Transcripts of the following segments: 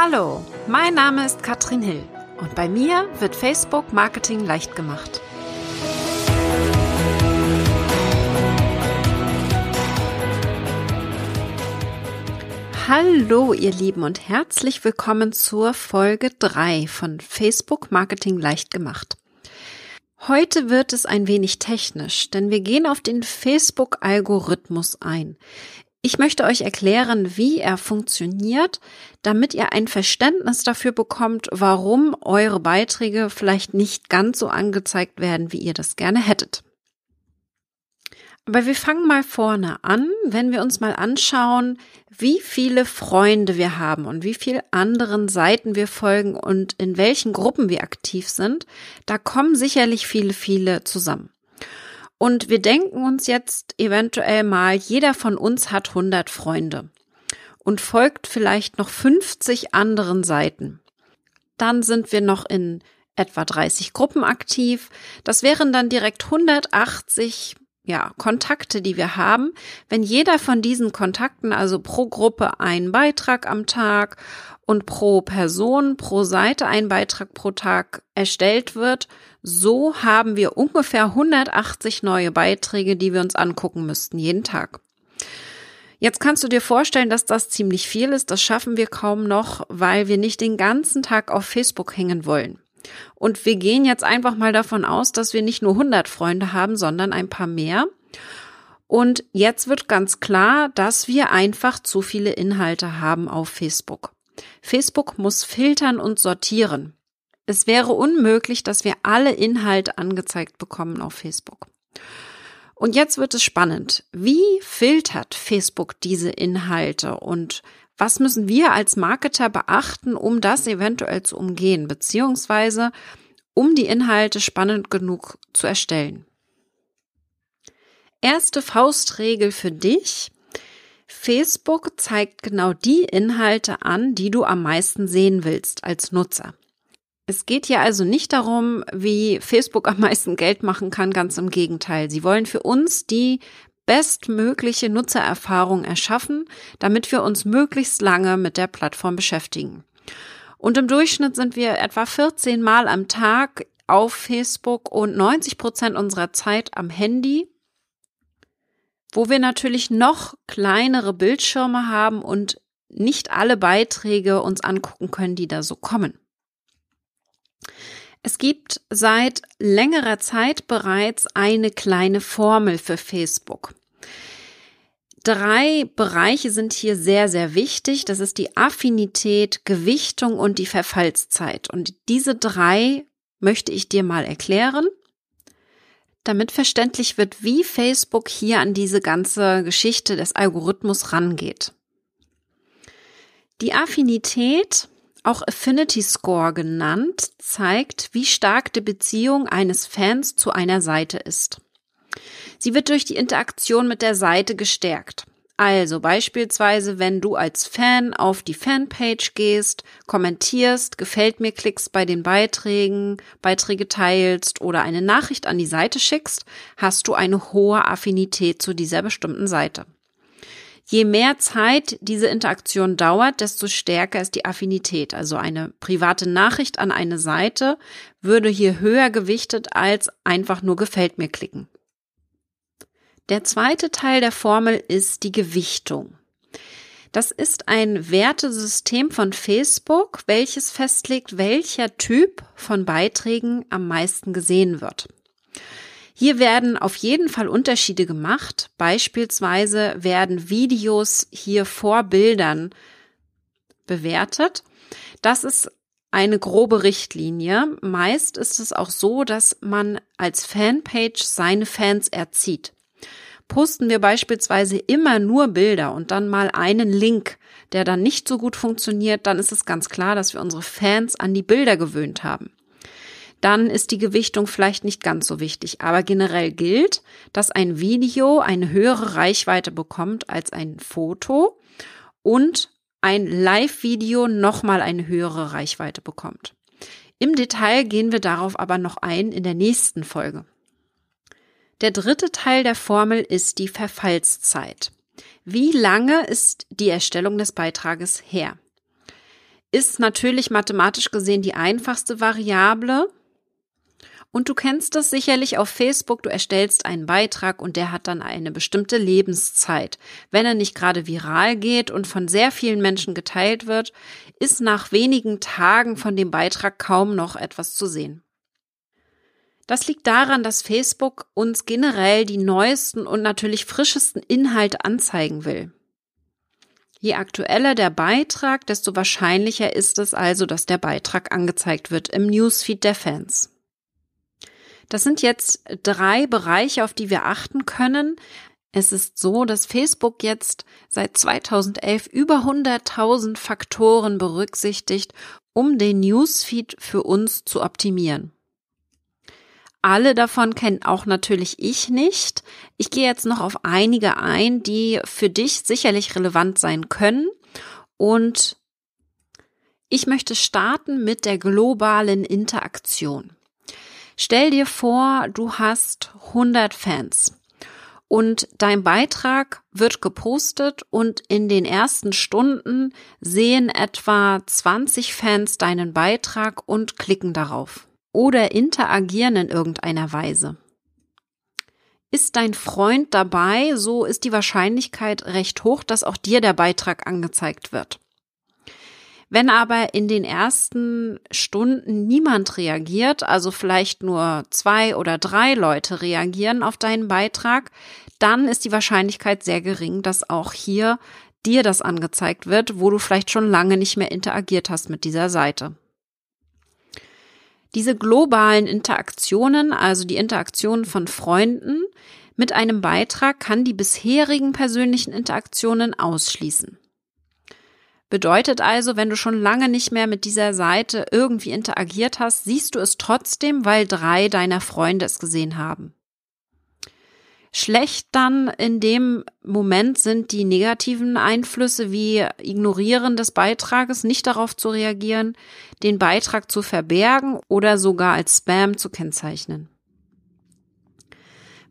Hallo, mein Name ist Katrin Hill und bei mir wird Facebook Marketing leicht gemacht. Hallo ihr Lieben und herzlich willkommen zur Folge 3 von Facebook Marketing leicht gemacht. Heute wird es ein wenig technisch, denn wir gehen auf den Facebook-Algorithmus ein. Ich möchte euch erklären, wie er funktioniert, damit ihr ein Verständnis dafür bekommt, warum eure Beiträge vielleicht nicht ganz so angezeigt werden, wie ihr das gerne hättet. Aber wir fangen mal vorne an, wenn wir uns mal anschauen, wie viele Freunde wir haben und wie viel anderen Seiten wir folgen und in welchen Gruppen wir aktiv sind, da kommen sicherlich viele, viele zusammen. Und wir denken uns jetzt eventuell mal, jeder von uns hat 100 Freunde und folgt vielleicht noch 50 anderen Seiten. Dann sind wir noch in etwa 30 Gruppen aktiv. Das wären dann direkt 180 ja, Kontakte, die wir haben. Wenn jeder von diesen Kontakten, also pro Gruppe ein Beitrag am Tag und pro Person, pro Seite ein Beitrag pro Tag erstellt wird, so haben wir ungefähr 180 neue Beiträge, die wir uns angucken müssten, jeden Tag. Jetzt kannst du dir vorstellen, dass das ziemlich viel ist. Das schaffen wir kaum noch, weil wir nicht den ganzen Tag auf Facebook hängen wollen. Und wir gehen jetzt einfach mal davon aus, dass wir nicht nur 100 Freunde haben, sondern ein paar mehr. Und jetzt wird ganz klar, dass wir einfach zu viele Inhalte haben auf Facebook. Facebook muss filtern und sortieren. Es wäre unmöglich, dass wir alle Inhalte angezeigt bekommen auf Facebook. Und jetzt wird es spannend. Wie filtert Facebook diese Inhalte und was müssen wir als Marketer beachten, um das eventuell zu umgehen, beziehungsweise um die Inhalte spannend genug zu erstellen? Erste Faustregel für dich. Facebook zeigt genau die Inhalte an, die du am meisten sehen willst als Nutzer. Es geht hier also nicht darum, wie Facebook am meisten Geld machen kann, ganz im Gegenteil. Sie wollen für uns die bestmögliche Nutzererfahrung erschaffen, damit wir uns möglichst lange mit der Plattform beschäftigen. Und im Durchschnitt sind wir etwa 14 Mal am Tag auf Facebook und 90 Prozent unserer Zeit am Handy wo wir natürlich noch kleinere Bildschirme haben und nicht alle Beiträge uns angucken können, die da so kommen. Es gibt seit längerer Zeit bereits eine kleine Formel für Facebook. Drei Bereiche sind hier sehr, sehr wichtig. Das ist die Affinität, Gewichtung und die Verfallszeit. Und diese drei möchte ich dir mal erklären damit verständlich wird, wie Facebook hier an diese ganze Geschichte des Algorithmus rangeht. Die Affinität, auch Affinity Score genannt, zeigt, wie stark die Beziehung eines Fans zu einer Seite ist. Sie wird durch die Interaktion mit der Seite gestärkt. Also beispielsweise, wenn du als Fan auf die Fanpage gehst, kommentierst, gefällt mir klickst bei den Beiträgen, Beiträge teilst oder eine Nachricht an die Seite schickst, hast du eine hohe Affinität zu dieser bestimmten Seite. Je mehr Zeit diese Interaktion dauert, desto stärker ist die Affinität. Also eine private Nachricht an eine Seite würde hier höher gewichtet als einfach nur gefällt mir klicken. Der zweite Teil der Formel ist die Gewichtung. Das ist ein Wertesystem von Facebook, welches festlegt, welcher Typ von Beiträgen am meisten gesehen wird. Hier werden auf jeden Fall Unterschiede gemacht. Beispielsweise werden Videos hier vor Bildern bewertet. Das ist eine grobe Richtlinie. Meist ist es auch so, dass man als Fanpage seine Fans erzieht. Posten wir beispielsweise immer nur Bilder und dann mal einen Link, der dann nicht so gut funktioniert, dann ist es ganz klar, dass wir unsere Fans an die Bilder gewöhnt haben. Dann ist die Gewichtung vielleicht nicht ganz so wichtig, aber generell gilt, dass ein Video eine höhere Reichweite bekommt als ein Foto und ein Live-Video nochmal eine höhere Reichweite bekommt. Im Detail gehen wir darauf aber noch ein in der nächsten Folge. Der dritte Teil der Formel ist die Verfallszeit. Wie lange ist die Erstellung des Beitrages her? ist natürlich mathematisch gesehen die einfachste Variable. Und du kennst das sicherlich auf Facebook, du erstellst einen Beitrag und der hat dann eine bestimmte Lebenszeit. Wenn er nicht gerade viral geht und von sehr vielen Menschen geteilt wird, ist nach wenigen Tagen von dem Beitrag kaum noch etwas zu sehen. Das liegt daran, dass Facebook uns generell die neuesten und natürlich frischesten Inhalte anzeigen will. Je aktueller der Beitrag, desto wahrscheinlicher ist es also, dass der Beitrag angezeigt wird im Newsfeed der Fans. Das sind jetzt drei Bereiche, auf die wir achten können. Es ist so, dass Facebook jetzt seit 2011 über 100.000 Faktoren berücksichtigt, um den Newsfeed für uns zu optimieren. Alle davon kennt auch natürlich ich nicht. Ich gehe jetzt noch auf einige ein, die für dich sicherlich relevant sein können. Und ich möchte starten mit der globalen Interaktion. Stell dir vor, du hast 100 Fans und dein Beitrag wird gepostet und in den ersten Stunden sehen etwa 20 Fans deinen Beitrag und klicken darauf oder interagieren in irgendeiner Weise. Ist dein Freund dabei, so ist die Wahrscheinlichkeit recht hoch, dass auch dir der Beitrag angezeigt wird. Wenn aber in den ersten Stunden niemand reagiert, also vielleicht nur zwei oder drei Leute reagieren auf deinen Beitrag, dann ist die Wahrscheinlichkeit sehr gering, dass auch hier dir das angezeigt wird, wo du vielleicht schon lange nicht mehr interagiert hast mit dieser Seite. Diese globalen Interaktionen, also die Interaktionen von Freunden mit einem Beitrag, kann die bisherigen persönlichen Interaktionen ausschließen. Bedeutet also, wenn du schon lange nicht mehr mit dieser Seite irgendwie interagiert hast, siehst du es trotzdem, weil drei deiner Freunde es gesehen haben. Schlecht dann in dem Moment sind die negativen Einflüsse wie Ignorieren des Beitrages, nicht darauf zu reagieren, den Beitrag zu verbergen oder sogar als Spam zu kennzeichnen.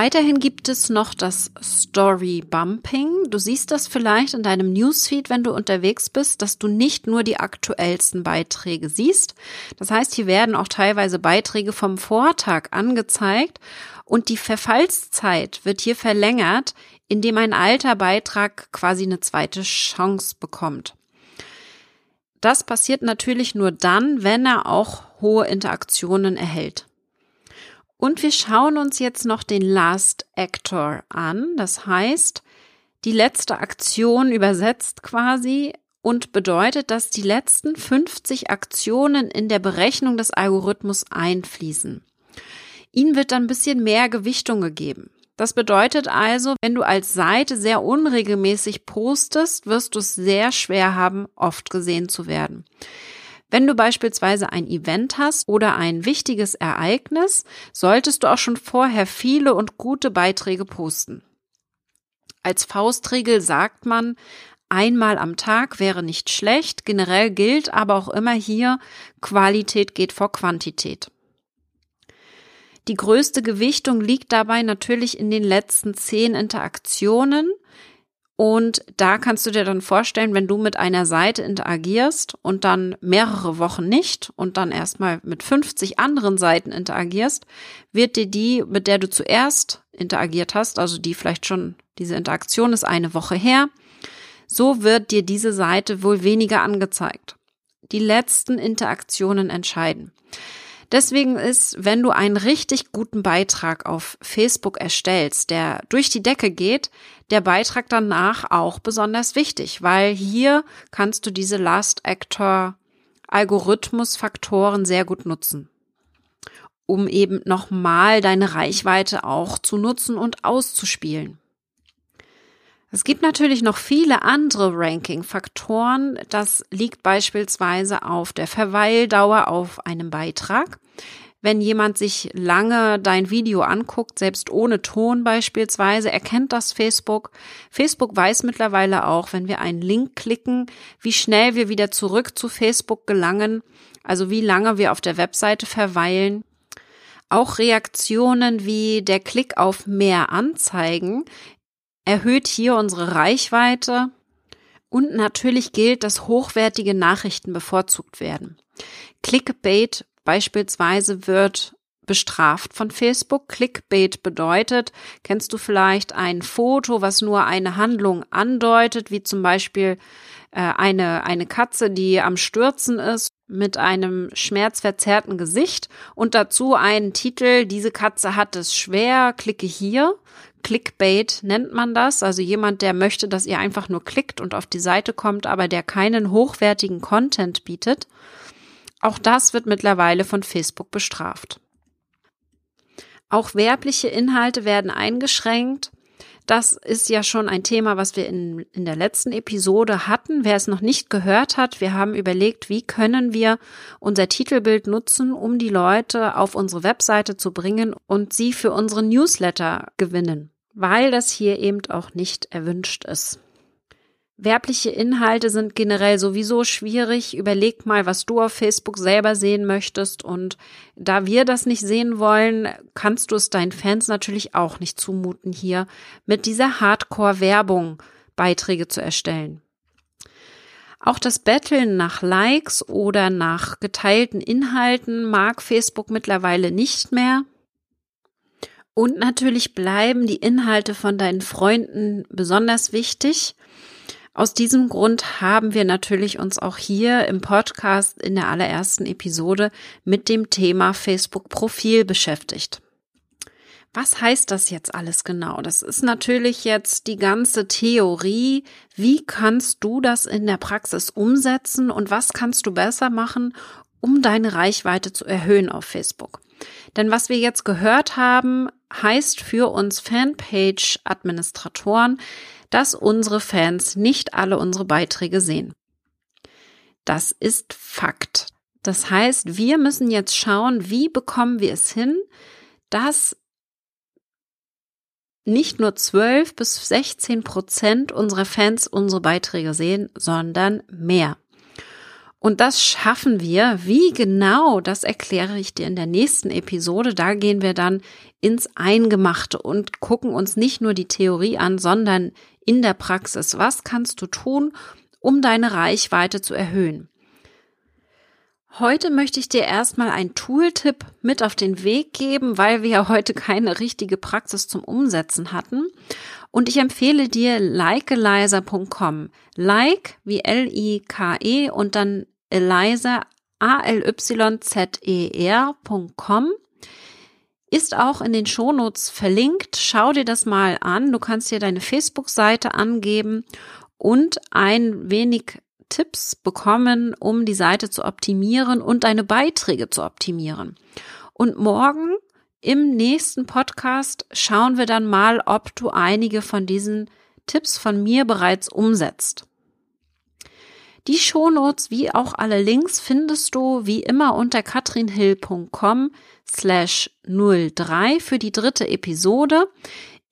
Weiterhin gibt es noch das Story Bumping. Du siehst das vielleicht in deinem Newsfeed, wenn du unterwegs bist, dass du nicht nur die aktuellsten Beiträge siehst. Das heißt, hier werden auch teilweise Beiträge vom Vortag angezeigt und die Verfallszeit wird hier verlängert, indem ein alter Beitrag quasi eine zweite Chance bekommt. Das passiert natürlich nur dann, wenn er auch hohe Interaktionen erhält. Und wir schauen uns jetzt noch den Last Actor an. Das heißt, die letzte Aktion übersetzt quasi und bedeutet, dass die letzten 50 Aktionen in der Berechnung des Algorithmus einfließen. Ihnen wird dann ein bisschen mehr Gewichtung gegeben. Das bedeutet also, wenn du als Seite sehr unregelmäßig postest, wirst du es sehr schwer haben, oft gesehen zu werden. Wenn du beispielsweise ein Event hast oder ein wichtiges Ereignis, solltest du auch schon vorher viele und gute Beiträge posten. Als Faustregel sagt man, einmal am Tag wäre nicht schlecht, generell gilt aber auch immer hier, Qualität geht vor Quantität. Die größte Gewichtung liegt dabei natürlich in den letzten zehn Interaktionen, und da kannst du dir dann vorstellen, wenn du mit einer Seite interagierst und dann mehrere Wochen nicht und dann erstmal mit 50 anderen Seiten interagierst, wird dir die, mit der du zuerst interagiert hast, also die vielleicht schon, diese Interaktion ist eine Woche her, so wird dir diese Seite wohl weniger angezeigt. Die letzten Interaktionen entscheiden. Deswegen ist, wenn du einen richtig guten Beitrag auf Facebook erstellst, der durch die Decke geht, der Beitrag danach auch besonders wichtig, weil hier kannst du diese Last Actor Algorithmusfaktoren sehr gut nutzen, um eben nochmal deine Reichweite auch zu nutzen und auszuspielen. Es gibt natürlich noch viele andere Ranking-Faktoren. Das liegt beispielsweise auf der Verweildauer auf einem Beitrag. Wenn jemand sich lange dein Video anguckt, selbst ohne Ton beispielsweise, erkennt das Facebook. Facebook weiß mittlerweile auch, wenn wir einen Link klicken, wie schnell wir wieder zurück zu Facebook gelangen, also wie lange wir auf der Webseite verweilen. Auch Reaktionen wie der Klick auf mehr Anzeigen erhöht hier unsere Reichweite Und natürlich gilt, dass hochwertige Nachrichten bevorzugt werden. Clickbait beispielsweise wird bestraft von Facebook. Clickbait bedeutet, kennst du vielleicht ein Foto, was nur eine Handlung andeutet, wie zum Beispiel äh, eine, eine Katze, die am Stürzen ist mit einem schmerzverzerrten Gesicht und dazu einen Titel, diese Katze hat es schwer, klicke hier. Clickbait nennt man das, also jemand, der möchte, dass ihr einfach nur klickt und auf die Seite kommt, aber der keinen hochwertigen Content bietet. Auch das wird mittlerweile von Facebook bestraft. Auch werbliche Inhalte werden eingeschränkt. Das ist ja schon ein Thema, was wir in, in der letzten Episode hatten. Wer es noch nicht gehört hat, wir haben überlegt, wie können wir unser Titelbild nutzen, um die Leute auf unsere Webseite zu bringen und sie für unsere Newsletter gewinnen, weil das hier eben auch nicht erwünscht ist. Werbliche Inhalte sind generell sowieso schwierig. Überleg mal, was du auf Facebook selber sehen möchtest. Und da wir das nicht sehen wollen, kannst du es deinen Fans natürlich auch nicht zumuten, hier mit dieser Hardcore-Werbung Beiträge zu erstellen. Auch das Betteln nach Likes oder nach geteilten Inhalten mag Facebook mittlerweile nicht mehr. Und natürlich bleiben die Inhalte von deinen Freunden besonders wichtig. Aus diesem Grund haben wir natürlich uns auch hier im Podcast in der allerersten Episode mit dem Thema Facebook-Profil beschäftigt. Was heißt das jetzt alles genau? Das ist natürlich jetzt die ganze Theorie. Wie kannst du das in der Praxis umsetzen und was kannst du besser machen, um deine Reichweite zu erhöhen auf Facebook? Denn was wir jetzt gehört haben, heißt für uns Fanpage-Administratoren, dass unsere Fans nicht alle unsere Beiträge sehen. Das ist Fakt. Das heißt, wir müssen jetzt schauen, wie bekommen wir es hin, dass nicht nur 12 bis 16 Prozent unserer Fans unsere Beiträge sehen, sondern mehr. Und das schaffen wir. Wie genau, das erkläre ich dir in der nächsten Episode. Da gehen wir dann ins Eingemachte und gucken uns nicht nur die Theorie an, sondern in der Praxis. Was kannst du tun, um deine Reichweite zu erhöhen? Heute möchte ich dir erstmal einen Tooltip mit auf den Weg geben, weil wir ja heute keine richtige Praxis zum Umsetzen hatten. Und ich empfehle dir likeelizer.com. Like wie L-I-K-E und dann Eliza A-L-Y-Z-E-R.com ist auch in den Shownotes verlinkt. Schau dir das mal an. Du kannst dir deine Facebook-Seite angeben und ein wenig Tipps bekommen, um die Seite zu optimieren und deine Beiträge zu optimieren. Und morgen im nächsten Podcast schauen wir dann mal, ob du einige von diesen Tipps von mir bereits umsetzt. Die Shownotes wie auch alle Links findest du wie immer unter katrinhill.com slash 03 für die dritte Episode.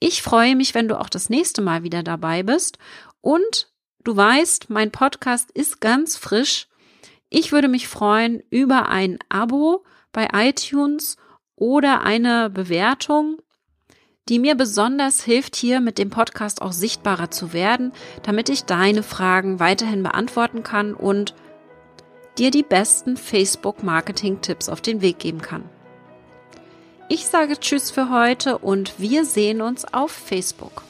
Ich freue mich, wenn du auch das nächste Mal wieder dabei bist. Und du weißt, mein Podcast ist ganz frisch. Ich würde mich freuen über ein Abo bei iTunes oder eine Bewertung, die mir besonders hilft, hier mit dem Podcast auch sichtbarer zu werden, damit ich deine Fragen weiterhin beantworten kann und dir die besten Facebook-Marketing-Tipps auf den Weg geben kann. Ich sage Tschüss für heute und wir sehen uns auf Facebook.